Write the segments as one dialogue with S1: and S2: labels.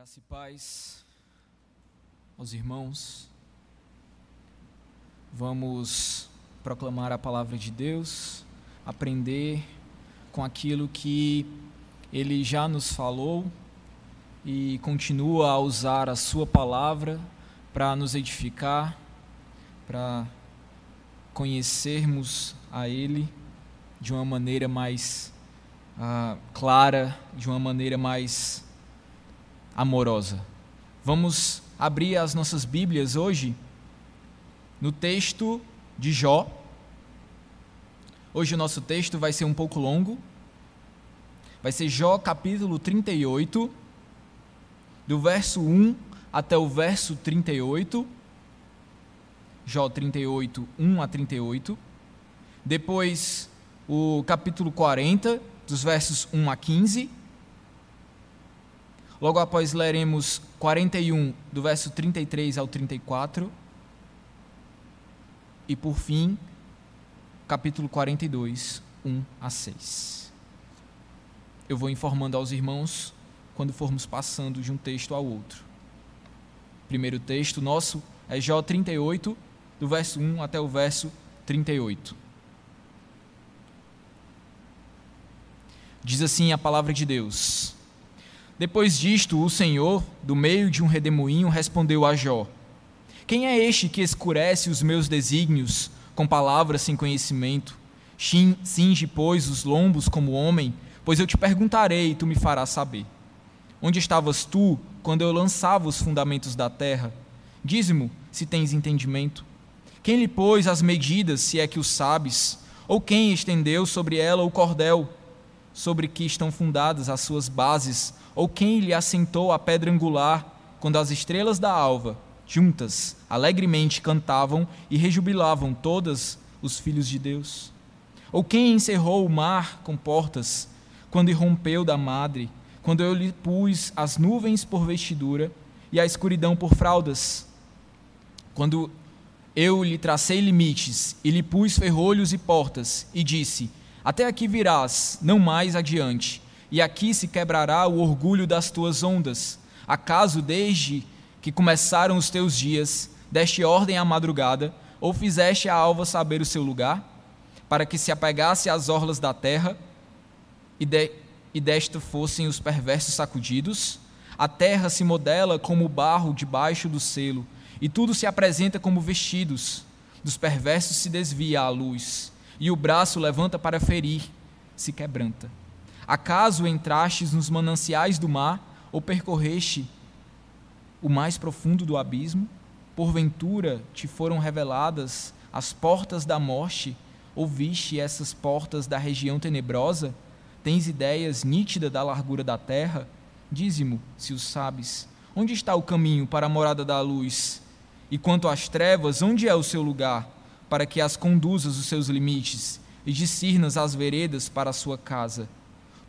S1: Graça e paz aos irmãos. Vamos proclamar a palavra de Deus, aprender com aquilo que Ele já nos falou e continua a usar a Sua palavra para nos edificar, para conhecermos a Ele de uma maneira mais ah, clara, de uma maneira mais amorosa. Vamos abrir as nossas Bíblias hoje no texto de Jó. Hoje o nosso texto vai ser um pouco longo. Vai ser Jó capítulo 38, do verso 1 até o verso 38. Jó 38, 1 a 38. Depois o capítulo 40, dos versos 1 a 15 Logo após leremos 41, do verso 33 ao 34. E por fim, capítulo 42, 1 a 6. Eu vou informando aos irmãos quando formos passando de um texto ao outro. Primeiro texto nosso é Jó 38, do verso 1 até o verso 38. Diz assim a palavra de Deus: depois disto, o Senhor, do meio de um redemoinho, respondeu a Jó: Quem é este que escurece os meus desígnios com palavras sem conhecimento? Cinge, pois, os lombos como homem, pois eu te perguntarei e tu me farás saber. Onde estavas tu quando eu lançava os fundamentos da terra? Dize-mo, se tens entendimento. Quem lhe pôs as medidas, se é que o sabes? Ou quem estendeu sobre ela o cordel, sobre que estão fundadas as suas bases? Ou quem lhe assentou a pedra angular, quando as estrelas da alva, juntas, alegremente cantavam e rejubilavam todas os filhos de Deus? Ou quem encerrou o mar com portas, quando irrompeu da madre, quando eu lhe pus as nuvens por vestidura e a escuridão por fraldas? Quando eu lhe tracei limites e lhe pus ferrolhos e portas, e disse: Até aqui virás, não mais adiante e aqui se quebrará o orgulho das tuas ondas. Acaso desde que começaram os teus dias, deste ordem à madrugada, ou fizeste a alva saber o seu lugar, para que se apegasse às orlas da terra, e, de, e desta fossem os perversos sacudidos? A terra se modela como barro debaixo do selo, e tudo se apresenta como vestidos. Dos perversos se desvia a luz, e o braço levanta para ferir, se quebranta. Acaso entrastes nos mananciais do mar, ou percorreste o mais profundo do abismo? Porventura te foram reveladas as portas da morte, ou viste essas portas da região tenebrosa? Tens ideias nítidas da largura da terra? Dize-mo, se o sabes. Onde está o caminho para a morada da luz? E quanto às trevas, onde é o seu lugar, para que as conduzas os seus limites e discernas as veredas para a sua casa?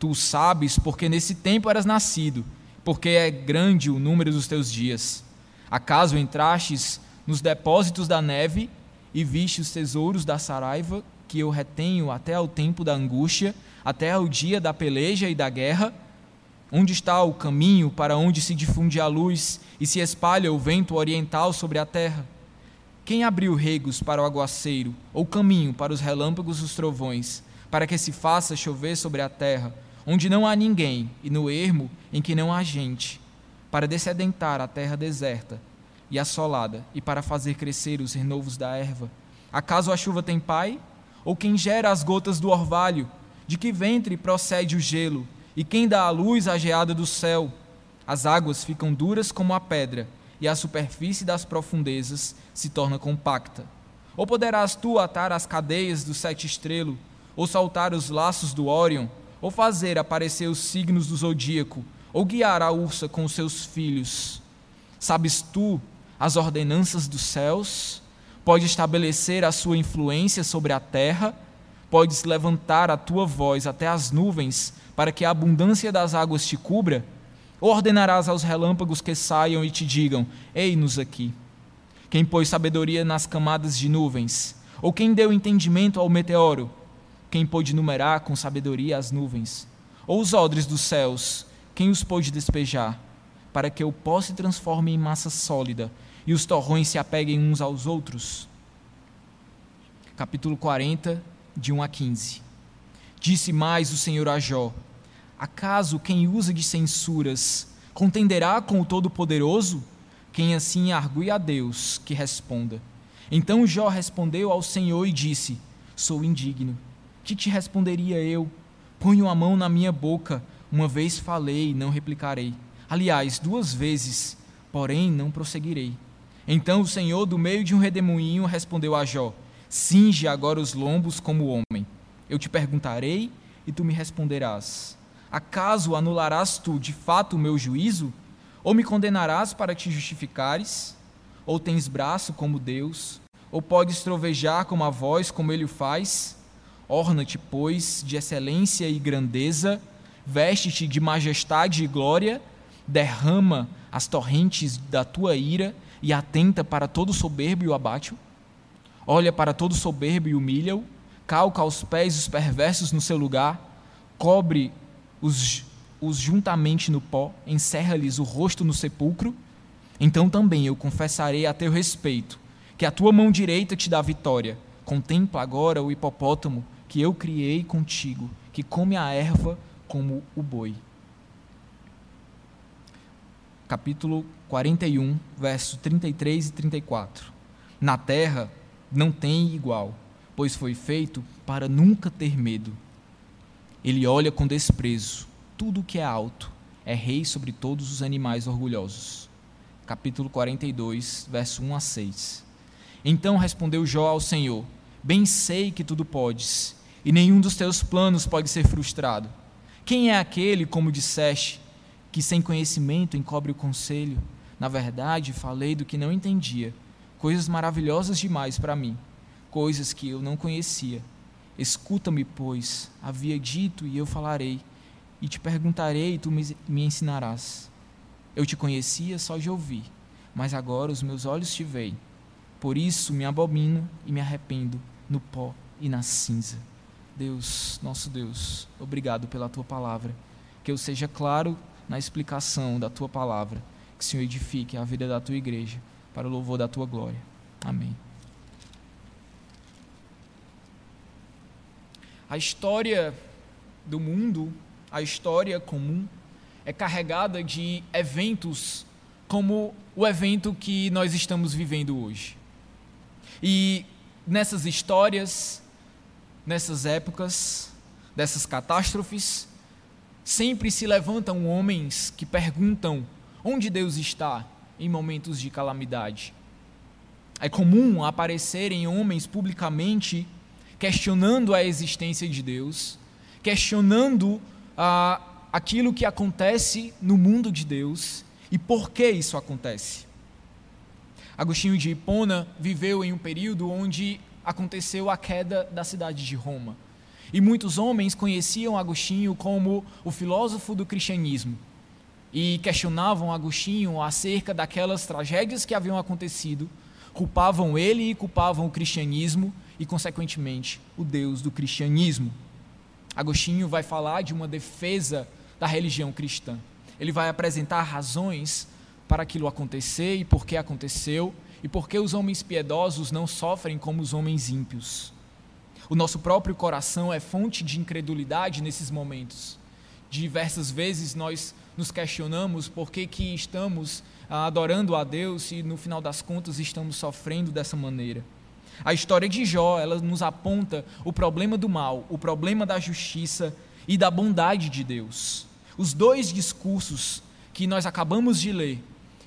S1: Tu sabes porque nesse tempo eras nascido, porque é grande o número dos teus dias. Acaso entrastes nos depósitos da neve e viste os tesouros da saraiva que eu retenho até ao tempo da angústia, até ao dia da peleja e da guerra? Onde está o caminho para onde se difunde a luz e se espalha o vento oriental sobre a terra? Quem abriu regos para o aguaceiro, ou caminho para os relâmpagos e os trovões, para que se faça chover sobre a terra, onde não há ninguém, e no ermo em que não há gente, para descedentar a terra deserta e assolada, e para fazer crescer os renovos da erva? Acaso a chuva tem pai? Ou quem gera as gotas do orvalho? De que ventre procede o gelo? E quem dá a luz à geada do céu? As águas ficam duras como a pedra, e a superfície das profundezas se torna compacta. Ou poderás tu atar as cadeias do sete estrelo, ou saltar os laços do Órion, ou fazer aparecer os signos do zodíaco, ou guiar a ursa com os seus filhos. Sabes tu as ordenanças dos céus? Pode estabelecer a sua influência sobre a terra? Podes levantar a tua voz até as nuvens, para que a abundância das águas te cubra? Ou ordenarás aos relâmpagos que saiam e te digam: Ei-nos aqui? Quem pôs sabedoria nas camadas de nuvens? Ou quem deu entendimento ao meteoro? Quem pôde numerar com sabedoria as nuvens? Ou os odres dos céus, quem os pôde despejar? para que o pó se transforme em massa sólida e os torrões se apeguem uns aos outros? Capítulo 40, de 1 a 15. Disse mais o Senhor a Jó: Acaso quem usa de censuras contenderá com o Todo-Poderoso? Quem assim argue a Deus, que responda. Então Jó respondeu ao Senhor e disse: Sou indigno. Que te responderia eu? Ponho a mão na minha boca. Uma vez falei, e não replicarei. Aliás, duas vezes, porém não prosseguirei. Então o Senhor, do meio de um redemoinho, respondeu a Jó: Cinge agora os lombos como homem. Eu te perguntarei e tu me responderás. Acaso anularás tu de fato o meu juízo? Ou me condenarás para te justificares? Ou tens braço como Deus? Ou podes trovejar como a voz, como ele o faz? Orna-te, pois, de excelência e grandeza, veste-te de majestade e glória, derrama as torrentes da tua ira e atenta para todo soberbo e o abate. Olha para todo soberbo e humilha-o, calca aos pés os perversos no seu lugar, cobre os, os juntamente no pó, encerra-lhes o rosto no sepulcro. Então também eu confessarei a teu respeito que a tua mão direita te dá vitória. Contempla agora o hipopótamo que eu criei contigo, que come a erva como o boi. Capítulo 41, verso 33 e 34. Na terra não tem igual, pois foi feito para nunca ter medo. Ele olha com desprezo tudo o que é alto, é rei sobre todos os animais orgulhosos. Capítulo 42, verso 1 a 6. Então respondeu Jó ao Senhor: Bem sei que tudo podes, e nenhum dos teus planos pode ser frustrado. Quem é aquele, como disseste, que sem conhecimento encobre o conselho? Na verdade, falei do que não entendia, coisas maravilhosas demais para mim, coisas que eu não conhecia. Escuta-me, pois, havia dito e eu falarei, e te perguntarei e tu me, ensinarás. Eu te conhecia só de ouvir, mas agora os meus olhos te veem. Por isso me abomino e me arrependo no pó e na cinza. Deus, nosso Deus, obrigado pela tua palavra. Que eu seja claro na explicação da tua palavra. Que o Senhor edifique a vida da tua igreja para o louvor da tua glória. Amém. A história do mundo, a história comum, é carregada de eventos como o evento que nós estamos vivendo hoje. E nessas histórias, nessas épocas, dessas catástrofes, sempre se levantam homens que perguntam onde Deus está em momentos de calamidade. É comum aparecerem homens publicamente questionando a existência de Deus, questionando ah, aquilo que acontece no mundo de Deus e por que isso acontece. Agostinho de Hipona viveu em um período onde aconteceu a queda da cidade de Roma. E muitos homens conheciam Agostinho como o filósofo do cristianismo e questionavam Agostinho acerca daquelas tragédias que haviam acontecido, culpavam ele e culpavam o cristianismo e, consequentemente, o Deus do cristianismo. Agostinho vai falar de uma defesa da religião cristã. Ele vai apresentar razões para aquilo acontecer e por que aconteceu e por que os homens piedosos não sofrem como os homens ímpios. O nosso próprio coração é fonte de incredulidade nesses momentos. Diversas vezes nós nos questionamos por que, que estamos ah, adorando a Deus e no final das contas estamos sofrendo dessa maneira. A história de Jó, ela nos aponta o problema do mal, o problema da justiça e da bondade de Deus. Os dois discursos que nós acabamos de ler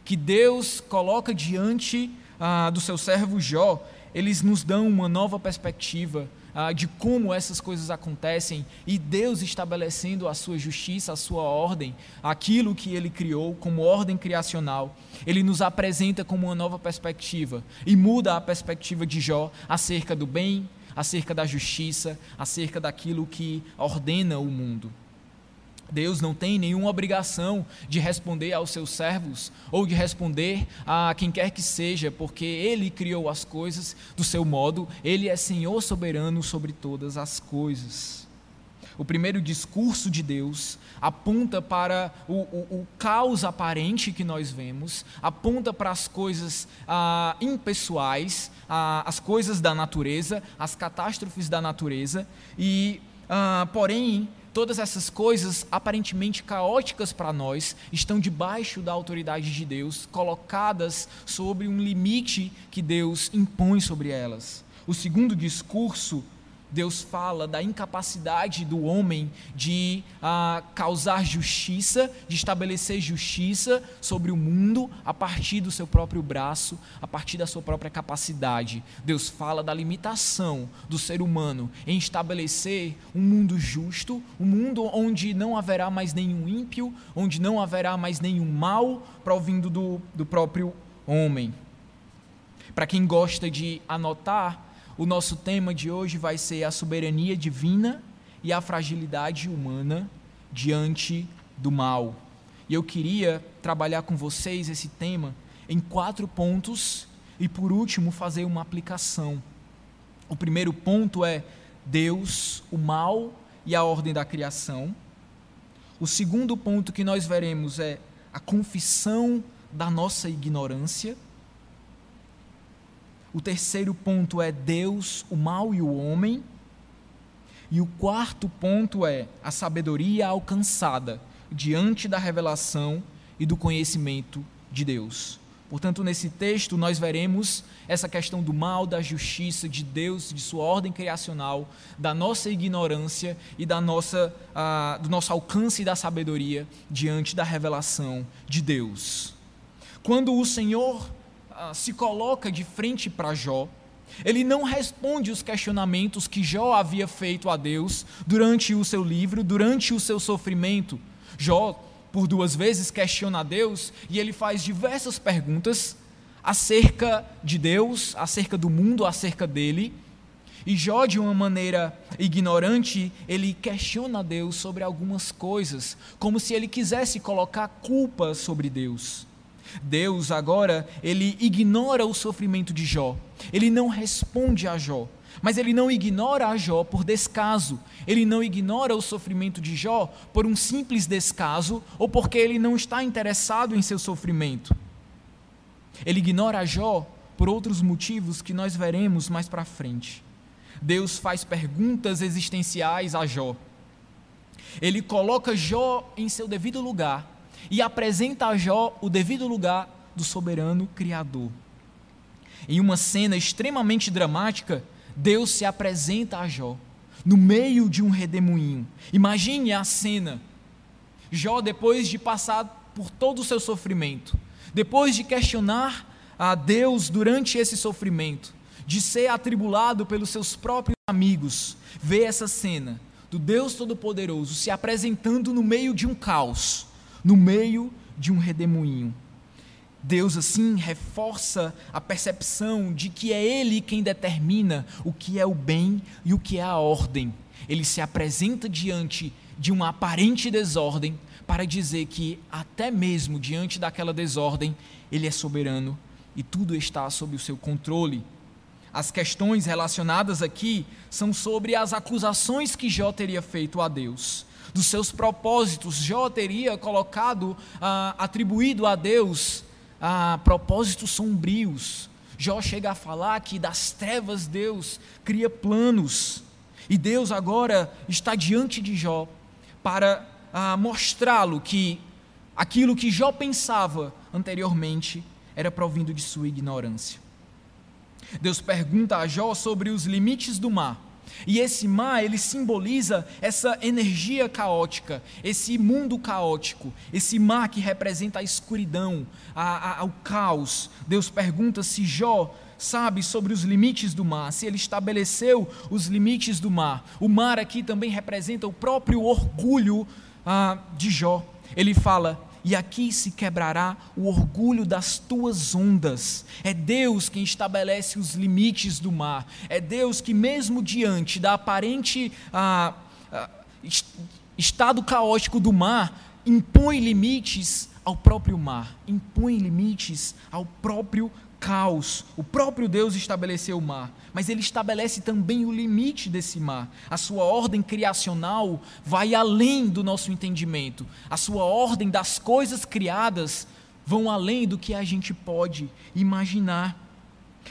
S1: que Deus coloca diante ah, do seu servo Jó, eles nos dão uma nova perspectiva ah, de como essas coisas acontecem e Deus estabelecendo a sua justiça, a sua ordem, aquilo que ele criou como ordem criacional. Ele nos apresenta como uma nova perspectiva e muda a perspectiva de Jó acerca do bem, acerca da justiça, acerca daquilo que ordena o mundo. Deus não tem nenhuma obrigação de responder aos seus servos ou de responder a quem quer que seja, porque Ele criou as coisas do seu modo, Ele é Senhor soberano sobre todas as coisas. o primeiro discurso de Deus, aponta para o, o, o caos aparente que nós vemos, aponta para as coisas ah, impessoais, ah, as coisas da natureza, as catástrofes da natureza, e, ah, porém, todas essas coisas aparentemente caóticas para nós estão debaixo da autoridade de Deus, colocadas sobre um limite que Deus impõe sobre elas. O segundo discurso Deus fala da incapacidade do homem de ah, causar justiça, de estabelecer justiça sobre o mundo a partir do seu próprio braço, a partir da sua própria capacidade. Deus fala da limitação do ser humano em estabelecer um mundo justo, um mundo onde não haverá mais nenhum ímpio, onde não haverá mais nenhum mal provindo do, do próprio homem. Para quem gosta de anotar, o nosso tema de hoje vai ser a soberania divina e a fragilidade humana diante do mal. E eu queria trabalhar com vocês esse tema em quatro pontos e, por último, fazer uma aplicação. O primeiro ponto é Deus, o mal e a ordem da criação. O segundo ponto que nós veremos é a confissão da nossa ignorância. O terceiro ponto é Deus, o mal e o homem. E o quarto ponto é a sabedoria alcançada diante da revelação e do conhecimento de Deus. Portanto, nesse texto, nós veremos essa questão do mal, da justiça de Deus, de sua ordem criacional, da nossa ignorância e da nossa, uh, do nosso alcance da sabedoria diante da revelação de Deus. Quando o Senhor ah, se coloca de frente para Jó, ele não responde os questionamentos que Jó havia feito a Deus durante o seu livro, durante o seu sofrimento. Jó, por duas vezes, questiona a Deus e ele faz diversas perguntas acerca de Deus, acerca do mundo, acerca dele. E Jó, de uma maneira ignorante, ele questiona Deus sobre algumas coisas, como se ele quisesse colocar culpa sobre Deus. Deus agora, ele ignora o sofrimento de Jó. Ele não responde a Jó. Mas ele não ignora a Jó por descaso. Ele não ignora o sofrimento de Jó por um simples descaso ou porque ele não está interessado em seu sofrimento. Ele ignora a Jó por outros motivos que nós veremos mais para frente. Deus faz perguntas existenciais a Jó. Ele coloca Jó em seu devido lugar e apresenta a Jó o devido lugar do soberano Criador. Em uma cena extremamente dramática, Deus se apresenta a Jó no meio de um redemoinho. Imagine a cena. Jó, depois de passar por todo o seu sofrimento, depois de questionar a Deus durante esse sofrimento, de ser atribulado pelos seus próprios amigos, vê essa cena do Deus Todo-Poderoso se apresentando no meio de um caos no meio de um redemoinho. Deus assim reforça a percepção de que é Ele quem determina o que é o bem e o que é a ordem. Ele se apresenta diante de uma aparente desordem para dizer que, até mesmo diante daquela desordem, Ele é soberano e tudo está sob o seu controle. As questões relacionadas aqui são sobre as acusações que Jó teria feito a Deus dos seus propósitos. Jó teria colocado, ah, atribuído a Deus ah, propósitos sombrios. Jó chega a falar que das trevas Deus cria planos. E Deus agora está diante de Jó para ah, mostrá-lo que aquilo que Jó pensava anteriormente era provindo de sua ignorância. Deus pergunta a Jó sobre os limites do mar. E esse mar, ele simboliza essa energia caótica, esse mundo caótico, esse mar que representa a escuridão, a, a, o caos. Deus pergunta se Jó sabe sobre os limites do mar, se ele estabeleceu os limites do mar. O mar aqui também representa o próprio orgulho ah, de Jó. Ele fala: e aqui se quebrará o orgulho das tuas ondas. É Deus quem estabelece os limites do mar. É Deus que, mesmo diante da aparente ah, ah, estado caótico do mar, impõe limites ao próprio mar, impõe limites ao próprio caos, o próprio Deus estabeleceu o mar, mas ele estabelece também o limite desse mar. A sua ordem criacional vai além do nosso entendimento. A sua ordem das coisas criadas vão além do que a gente pode imaginar.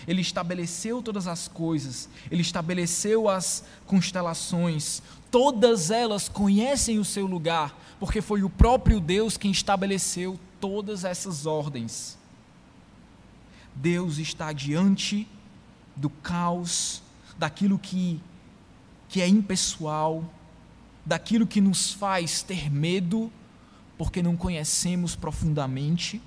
S1: Ele estabeleceu todas as coisas, ele estabeleceu as constelações, todas elas conhecem o seu lugar, porque foi o próprio Deus quem estabeleceu todas essas ordens. Deus está diante do caos, daquilo que, que é impessoal, daquilo que nos faz ter medo, porque não conhecemos profundamente,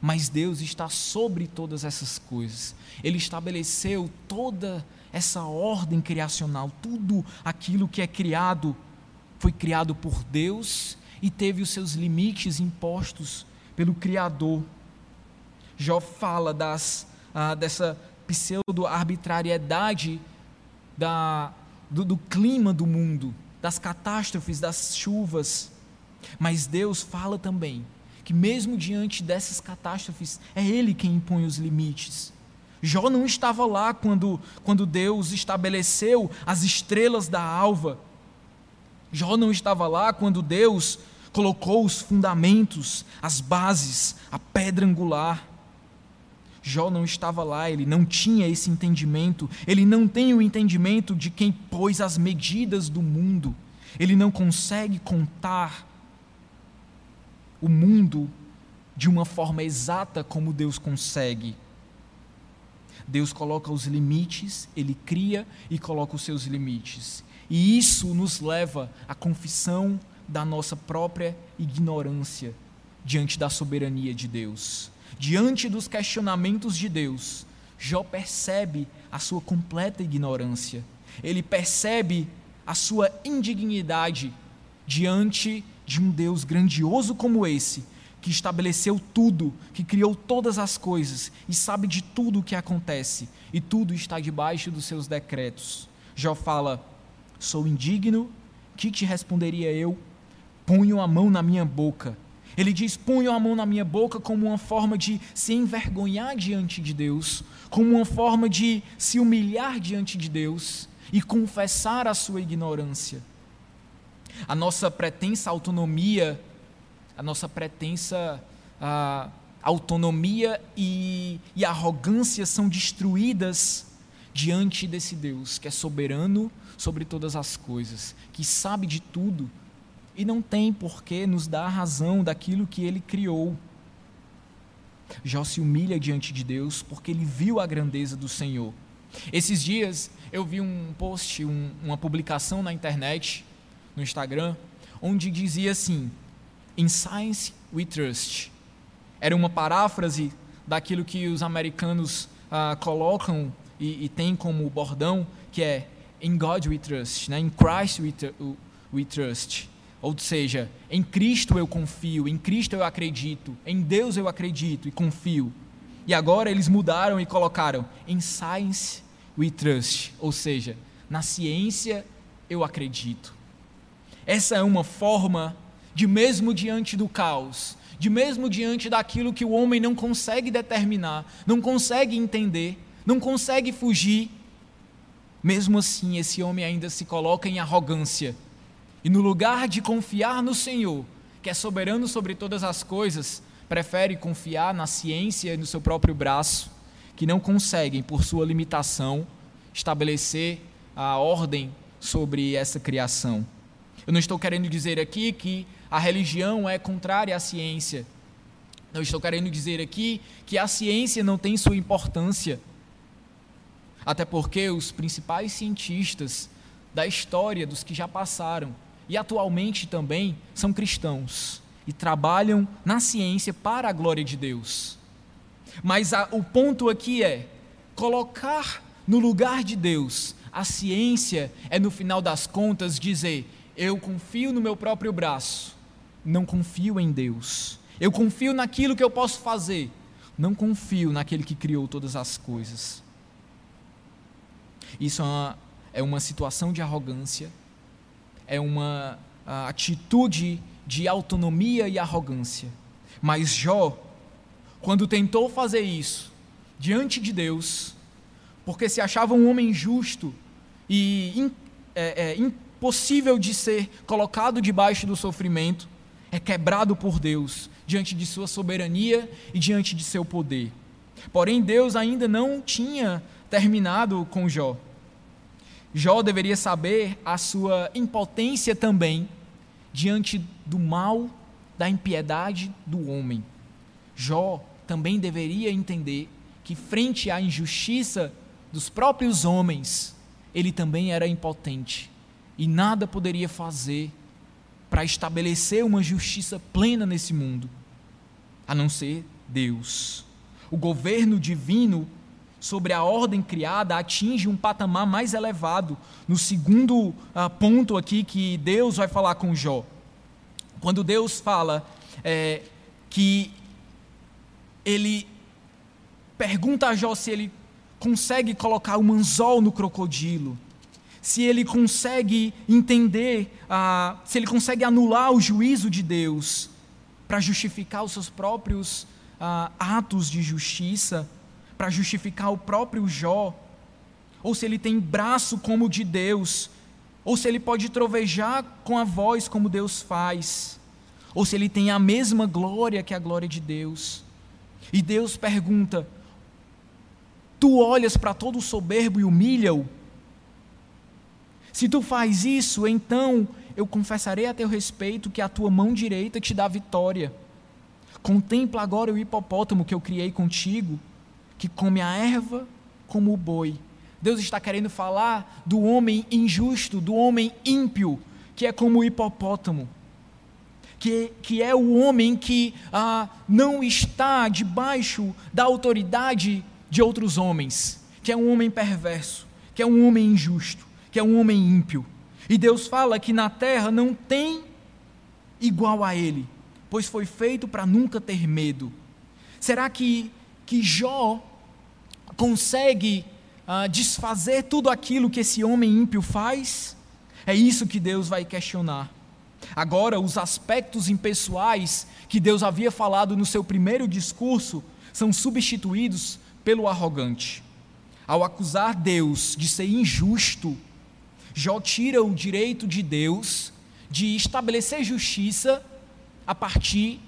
S1: mas Deus está sobre todas essas coisas. Ele estabeleceu toda essa ordem criacional, tudo aquilo que é criado foi criado por Deus e teve os seus limites impostos pelo Criador. Jó fala das, ah, dessa pseudo-arbitrariedade da, do, do clima do mundo, das catástrofes, das chuvas. Mas Deus fala também que, mesmo diante dessas catástrofes, é Ele quem impõe os limites. Jó não estava lá quando, quando Deus estabeleceu as estrelas da alva. Jó não estava lá quando Deus colocou os fundamentos, as bases, a pedra angular. Jó não estava lá, ele não tinha esse entendimento, ele não tem o entendimento de quem pôs as medidas do mundo, ele não consegue contar o mundo de uma forma exata como Deus consegue. Deus coloca os limites, ele cria e coloca os seus limites. E isso nos leva à confissão da nossa própria ignorância diante da soberania de Deus diante dos questionamentos de Deus, Jó percebe a sua completa ignorância. Ele percebe a sua indignidade diante de um Deus grandioso como esse, que estabeleceu tudo, que criou todas as coisas e sabe de tudo o que acontece, e tudo está debaixo dos seus decretos. Jó fala: Sou indigno, que te responderia eu? Ponho a mão na minha boca ele diz: punham a mão na minha boca como uma forma de se envergonhar diante de Deus, como uma forma de se humilhar diante de Deus e confessar a sua ignorância. A nossa pretensa autonomia, a nossa pretensa a, autonomia e, e arrogância são destruídas diante desse Deus que é soberano sobre todas as coisas, que sabe de tudo e não tem por que nos dar a razão daquilo que ele criou. Jó se humilha diante de Deus porque ele viu a grandeza do Senhor. Esses dias eu vi um post, um, uma publicação na internet, no Instagram, onde dizia assim: In Science We Trust. Era uma paráfrase daquilo que os americanos ah, colocam e, e têm como bordão, que é In God We Trust, né? In Christ We, we Trust. Ou seja, em Cristo eu confio, em Cristo eu acredito, em Deus eu acredito e confio. E agora eles mudaram e colocaram em Science we trust, ou seja, na ciência eu acredito. Essa é uma forma de mesmo diante do caos, de mesmo diante daquilo que o homem não consegue determinar, não consegue entender, não consegue fugir, mesmo assim esse homem ainda se coloca em arrogância e no lugar de confiar no Senhor, que é soberano sobre todas as coisas, prefere confiar na ciência e no seu próprio braço, que não conseguem, por sua limitação, estabelecer a ordem sobre essa criação. Eu não estou querendo dizer aqui que a religião é contrária à ciência. Não estou querendo dizer aqui que a ciência não tem sua importância. Até porque os principais cientistas da história, dos que já passaram, e atualmente também são cristãos e trabalham na ciência para a glória de Deus. Mas a, o ponto aqui é colocar no lugar de Deus. A ciência é, no final das contas, dizer: eu confio no meu próprio braço, não confio em Deus. Eu confio naquilo que eu posso fazer, não confio naquele que criou todas as coisas. Isso é uma, é uma situação de arrogância é uma atitude de autonomia e arrogância. Mas Jó, quando tentou fazer isso, diante de Deus, porque se achava um homem justo e é, é, impossível de ser colocado debaixo do sofrimento, é quebrado por Deus diante de sua soberania e diante de seu poder. Porém, Deus ainda não tinha terminado com Jó. Jó deveria saber a sua impotência também diante do mal, da impiedade do homem. Jó também deveria entender que, frente à injustiça dos próprios homens, ele também era impotente e nada poderia fazer para estabelecer uma justiça plena nesse mundo, a não ser Deus. O governo divino sobre a ordem criada atinge um patamar mais elevado, no segundo uh, ponto aqui que Deus vai falar com Jó. Quando Deus fala é, que ele pergunta a Jó se ele consegue colocar um anzol no crocodilo, se ele consegue entender, uh, se ele consegue anular o juízo de Deus para justificar os seus próprios uh, atos de justiça para justificar o próprio Jó, ou se ele tem braço como o de Deus, ou se ele pode trovejar com a voz como Deus faz, ou se ele tem a mesma glória que a glória de Deus. E Deus pergunta: Tu olhas para todo o soberbo e humilha-o? Se tu faz isso, então eu confessarei a teu respeito que a tua mão direita te dá vitória. Contempla agora o hipopótamo que eu criei contigo que come a erva como o boi. Deus está querendo falar do homem injusto, do homem ímpio, que é como o hipopótamo, que, que é o homem que ah, não está debaixo da autoridade de outros homens, que é um homem perverso, que é um homem injusto, que é um homem ímpio. E Deus fala que na terra não tem igual a ele, pois foi feito para nunca ter medo. Será que, que Jó consegue uh, desfazer tudo aquilo que esse homem ímpio faz? É isso que Deus vai questionar. Agora, os aspectos impessoais que Deus havia falado no seu primeiro discurso são substituídos pelo arrogante. Ao acusar Deus de ser injusto, Jó tira o direito de Deus de estabelecer justiça a partir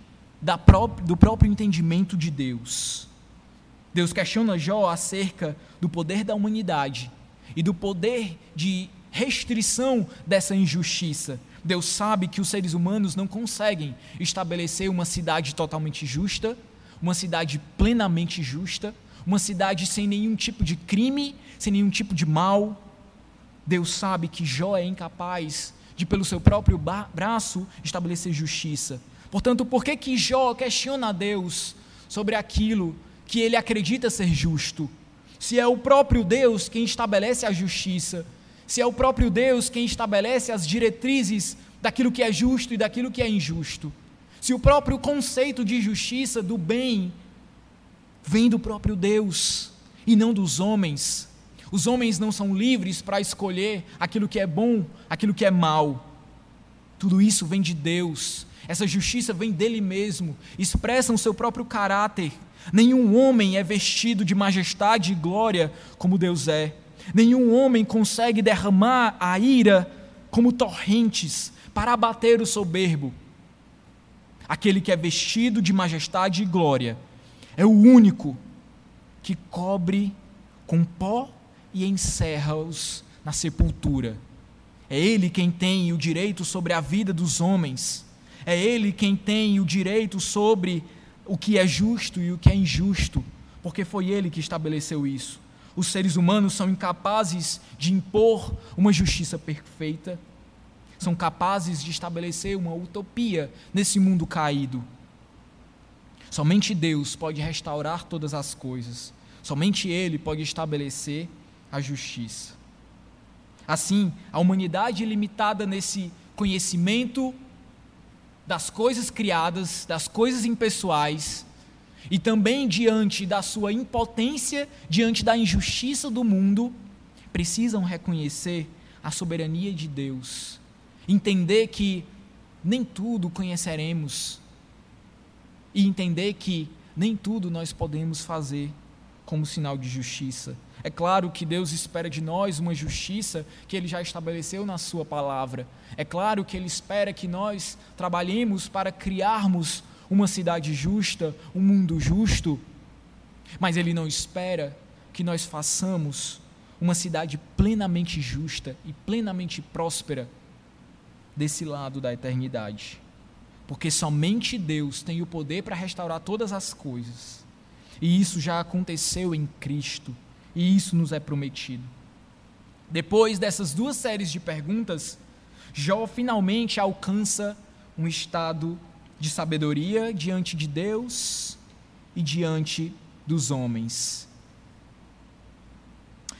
S1: do próprio entendimento de Deus. Deus questiona Jó acerca do poder da humanidade e do poder de restrição dessa injustiça. Deus sabe que os seres humanos não conseguem estabelecer uma cidade totalmente justa, uma cidade plenamente justa, uma cidade sem nenhum tipo de crime, sem nenhum tipo de mal. Deus sabe que Jó é incapaz de, pelo seu próprio braço, estabelecer justiça. Portanto, por que, que Jó questiona a Deus sobre aquilo que ele acredita ser justo, se é o próprio Deus quem estabelece a justiça, se é o próprio Deus quem estabelece as diretrizes daquilo que é justo e daquilo que é injusto, se o próprio conceito de justiça, do bem, vem do próprio Deus e não dos homens. Os homens não são livres para escolher aquilo que é bom, aquilo que é mal. Tudo isso vem de Deus. Essa justiça vem dele mesmo, expressa o seu próprio caráter Nenhum homem é vestido de majestade e glória como Deus é. Nenhum homem consegue derramar a ira como torrentes para abater o soberbo. Aquele que é vestido de majestade e glória é o único que cobre com pó e encerra-os na sepultura. É Ele quem tem o direito sobre a vida dos homens. É Ele quem tem o direito sobre o que é justo e o que é injusto, porque foi ele que estabeleceu isso. Os seres humanos são incapazes de impor uma justiça perfeita, são capazes de estabelecer uma utopia nesse mundo caído. Somente Deus pode restaurar todas as coisas, somente Ele pode estabelecer a justiça. Assim, a humanidade limitada nesse conhecimento das coisas criadas, das coisas impessoais, e também diante da sua impotência, diante da injustiça do mundo, precisam reconhecer a soberania de Deus, entender que nem tudo conheceremos, e entender que nem tudo nós podemos fazer, como sinal de justiça. É claro que Deus espera de nós uma justiça que Ele já estabeleceu na Sua palavra. É claro que Ele espera que nós trabalhemos para criarmos uma cidade justa, um mundo justo. Mas Ele não espera que nós façamos uma cidade plenamente justa e plenamente próspera desse lado da eternidade. Porque somente Deus tem o poder para restaurar todas as coisas. E isso já aconteceu em Cristo e isso nos é prometido. Depois dessas duas séries de perguntas, Jó finalmente alcança um estado de sabedoria diante de Deus e diante dos homens.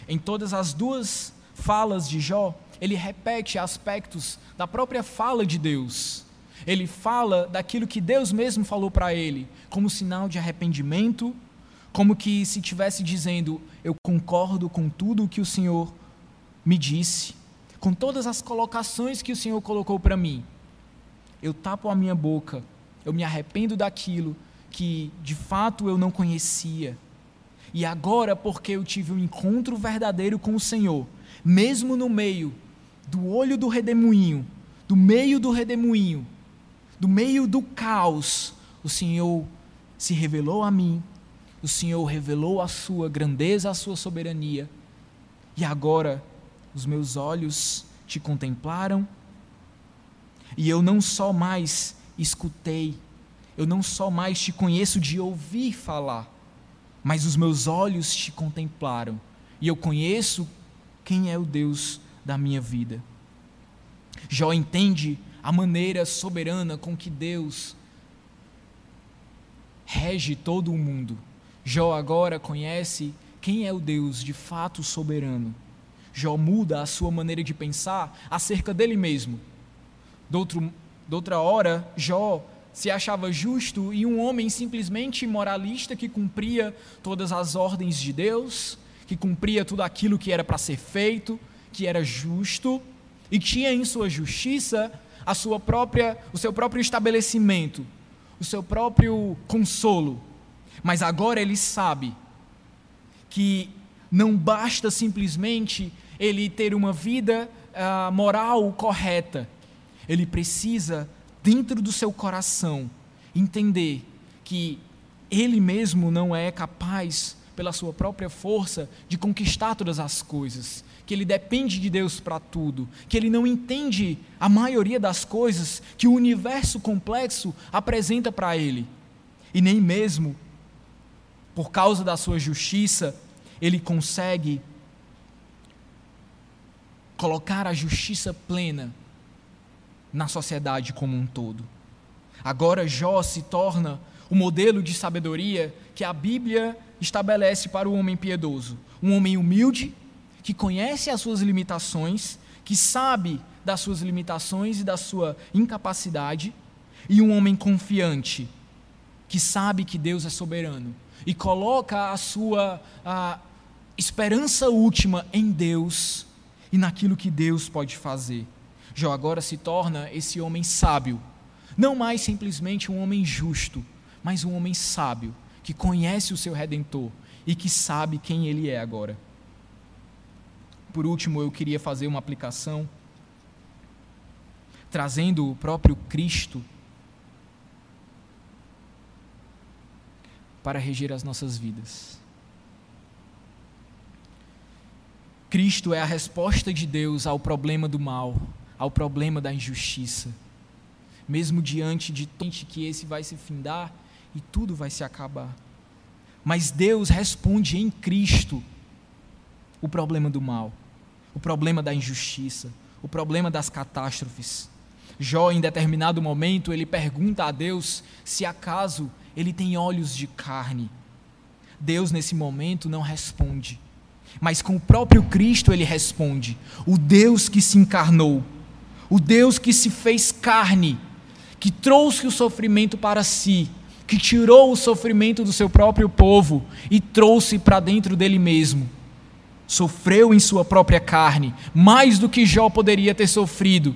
S1: Em todas as duas falas de Jó, ele repete aspectos da própria fala de Deus. Ele fala daquilo que Deus mesmo falou para ele, como sinal de arrependimento como que se estivesse dizendo: Eu concordo com tudo o que o Senhor me disse, com todas as colocações que o Senhor colocou para mim. Eu tapo a minha boca, eu me arrependo daquilo que de fato eu não conhecia. E agora, porque eu tive um encontro verdadeiro com o Senhor, mesmo no meio do olho do redemoinho, do meio do redemoinho, do meio do caos, o Senhor se revelou a mim o Senhor revelou a sua grandeza, a sua soberania, e agora os meus olhos te contemplaram, e eu não só mais escutei, eu não só mais te conheço de ouvir falar, mas os meus olhos te contemplaram, e eu conheço quem é o Deus da minha vida. Jó entende a maneira soberana com que Deus rege todo o mundo Jó agora conhece quem é o Deus de fato soberano. Jó muda a sua maneira de pensar acerca dele mesmo. Doutro, doutra hora, Jó se achava justo e um homem simplesmente moralista que cumpria todas as ordens de Deus, que cumpria tudo aquilo que era para ser feito, que era justo e tinha em sua justiça a sua própria, o seu próprio estabelecimento, o seu próprio consolo mas agora ele sabe que não basta simplesmente ele ter uma vida uh, moral correta. Ele precisa, dentro do seu coração, entender que ele mesmo não é capaz, pela sua própria força, de conquistar todas as coisas. Que ele depende de Deus para tudo. Que ele não entende a maioria das coisas que o universo complexo apresenta para ele. E nem mesmo por causa da sua justiça, ele consegue colocar a justiça plena na sociedade como um todo. Agora Jó se torna o modelo de sabedoria que a Bíblia estabelece para o homem piedoso. Um homem humilde, que conhece as suas limitações, que sabe das suas limitações e da sua incapacidade, e um homem confiante, que sabe que Deus é soberano e coloca a sua a esperança última em Deus e naquilo que Deus pode fazer. Jó agora se torna esse homem sábio, não mais simplesmente um homem justo, mas um homem sábio, que conhece o seu redentor e que sabe quem ele é agora. Por último, eu queria fazer uma aplicação trazendo o próprio Cristo para reger as nossas vidas. Cristo é a resposta de Deus ao problema do mal, ao problema da injustiça. Mesmo diante de que esse vai se findar e tudo vai se acabar. Mas Deus responde em Cristo o problema do mal, o problema da injustiça, o problema das catástrofes. Jó, em determinado momento, ele pergunta a Deus se acaso ele tem olhos de carne. Deus, nesse momento, não responde. Mas com o próprio Cristo ele responde. O Deus que se encarnou, o Deus que se fez carne, que trouxe o sofrimento para si, que tirou o sofrimento do seu próprio povo e trouxe para dentro dele mesmo. Sofreu em sua própria carne, mais do que Jó poderia ter sofrido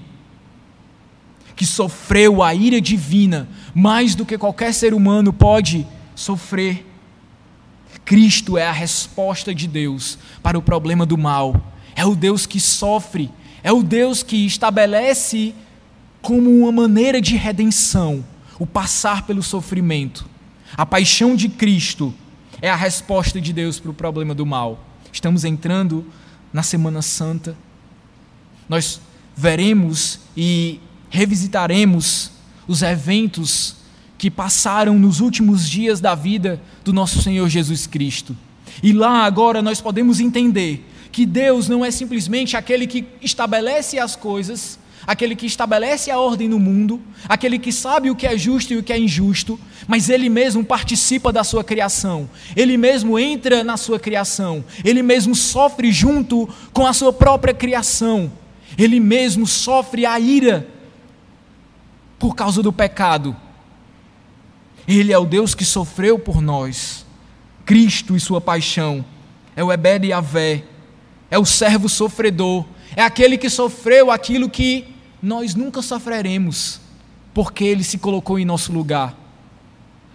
S1: que sofreu a ira divina mais do que qualquer ser humano pode sofrer. Cristo é a resposta de Deus para o problema do mal. É o Deus que sofre, é o Deus que estabelece como uma maneira de redenção o passar pelo sofrimento. A paixão de Cristo é a resposta de Deus para o problema do mal. Estamos entrando na Semana Santa. Nós veremos e revisitaremos os eventos que passaram nos últimos dias da vida do nosso Senhor Jesus Cristo. E lá agora nós podemos entender que Deus não é simplesmente aquele que estabelece as coisas, aquele que estabelece a ordem no mundo, aquele que sabe o que é justo e o que é injusto, mas ele mesmo participa da sua criação, ele mesmo entra na sua criação, ele mesmo sofre junto com a sua própria criação, ele mesmo sofre a ira por causa do pecado. Ele é o Deus que sofreu por nós. Cristo e sua paixão é o Ebed Avé, é o servo sofredor, é aquele que sofreu aquilo que nós nunca sofreremos, porque ele se colocou em nosso lugar.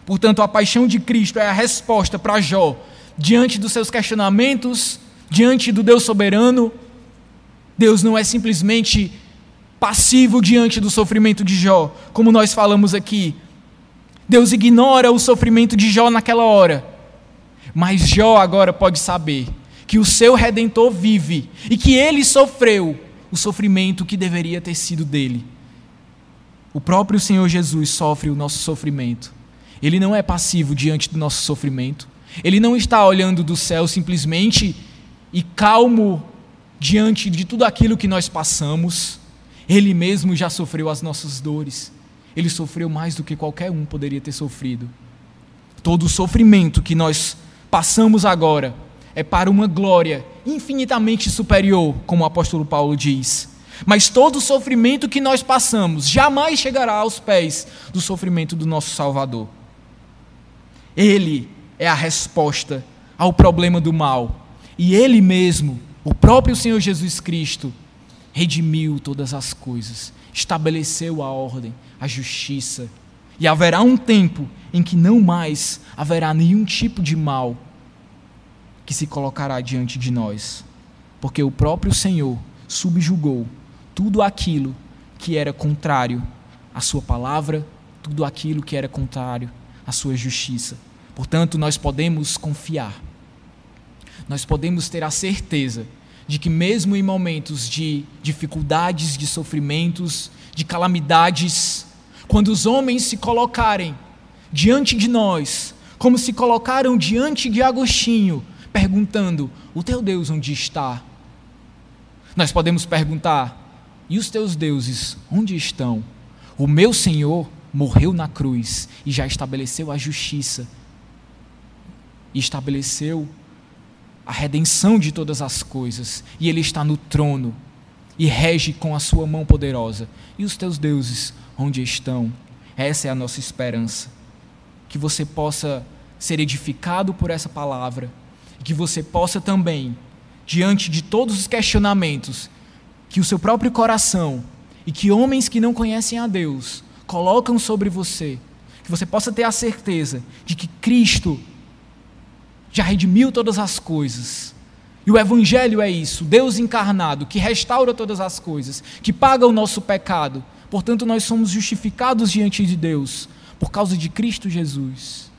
S1: Portanto, a paixão de Cristo é a resposta para Jó diante dos seus questionamentos, diante do Deus soberano. Deus não é simplesmente passivo diante do sofrimento de Jó, como nós falamos aqui. Deus ignora o sofrimento de Jó naquela hora. Mas Jó agora pode saber que o seu redentor vive e que ele sofreu o sofrimento que deveria ter sido dele. O próprio Senhor Jesus sofre o nosso sofrimento. Ele não é passivo diante do nosso sofrimento. Ele não está olhando do céu simplesmente e calmo diante de tudo aquilo que nós passamos. Ele mesmo já sofreu as nossas dores. Ele sofreu mais do que qualquer um poderia ter sofrido. Todo o sofrimento que nós passamos agora é para uma glória infinitamente superior, como o apóstolo Paulo diz. Mas todo o sofrimento que nós passamos jamais chegará aos pés do sofrimento do nosso Salvador. Ele é a resposta ao problema do mal. E Ele mesmo, o próprio Senhor Jesus Cristo, redimiu todas as coisas, estabeleceu a ordem, a justiça. E haverá um tempo em que não mais haverá nenhum tipo de mal que se colocará diante de nós, porque o próprio Senhor subjugou tudo aquilo que era contrário à Sua palavra, tudo aquilo que era contrário à Sua justiça. Portanto, nós podemos confiar, nós podemos ter a certeza de que, mesmo em momentos de dificuldades, de sofrimentos, de calamidades, quando os homens se colocarem diante de nós, como se colocaram diante de Agostinho, perguntando: O teu Deus onde está? Nós podemos perguntar: E os teus deuses onde estão? O meu Senhor morreu na cruz e já estabeleceu a justiça, estabeleceu a redenção de todas as coisas, e Ele está no trono e rege com a sua mão poderosa. E os teus deuses onde estão? Essa é a nossa esperança. Que você possa ser edificado por essa palavra e que você possa também, diante de todos os questionamentos que o seu próprio coração e que homens que não conhecem a Deus colocam sobre você, que você possa ter a certeza de que Cristo já redimiu todas as coisas. E o Evangelho é isso, Deus encarnado, que restaura todas as coisas, que paga o nosso pecado. Portanto, nós somos justificados diante de Deus por causa de Cristo Jesus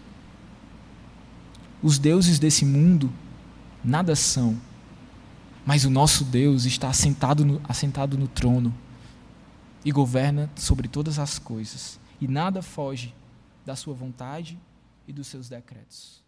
S1: os deuses desse mundo nada são. Mas o nosso Deus está assentado no, assentado no trono e governa sobre todas as coisas. E nada foge da sua vontade e dos seus decretos.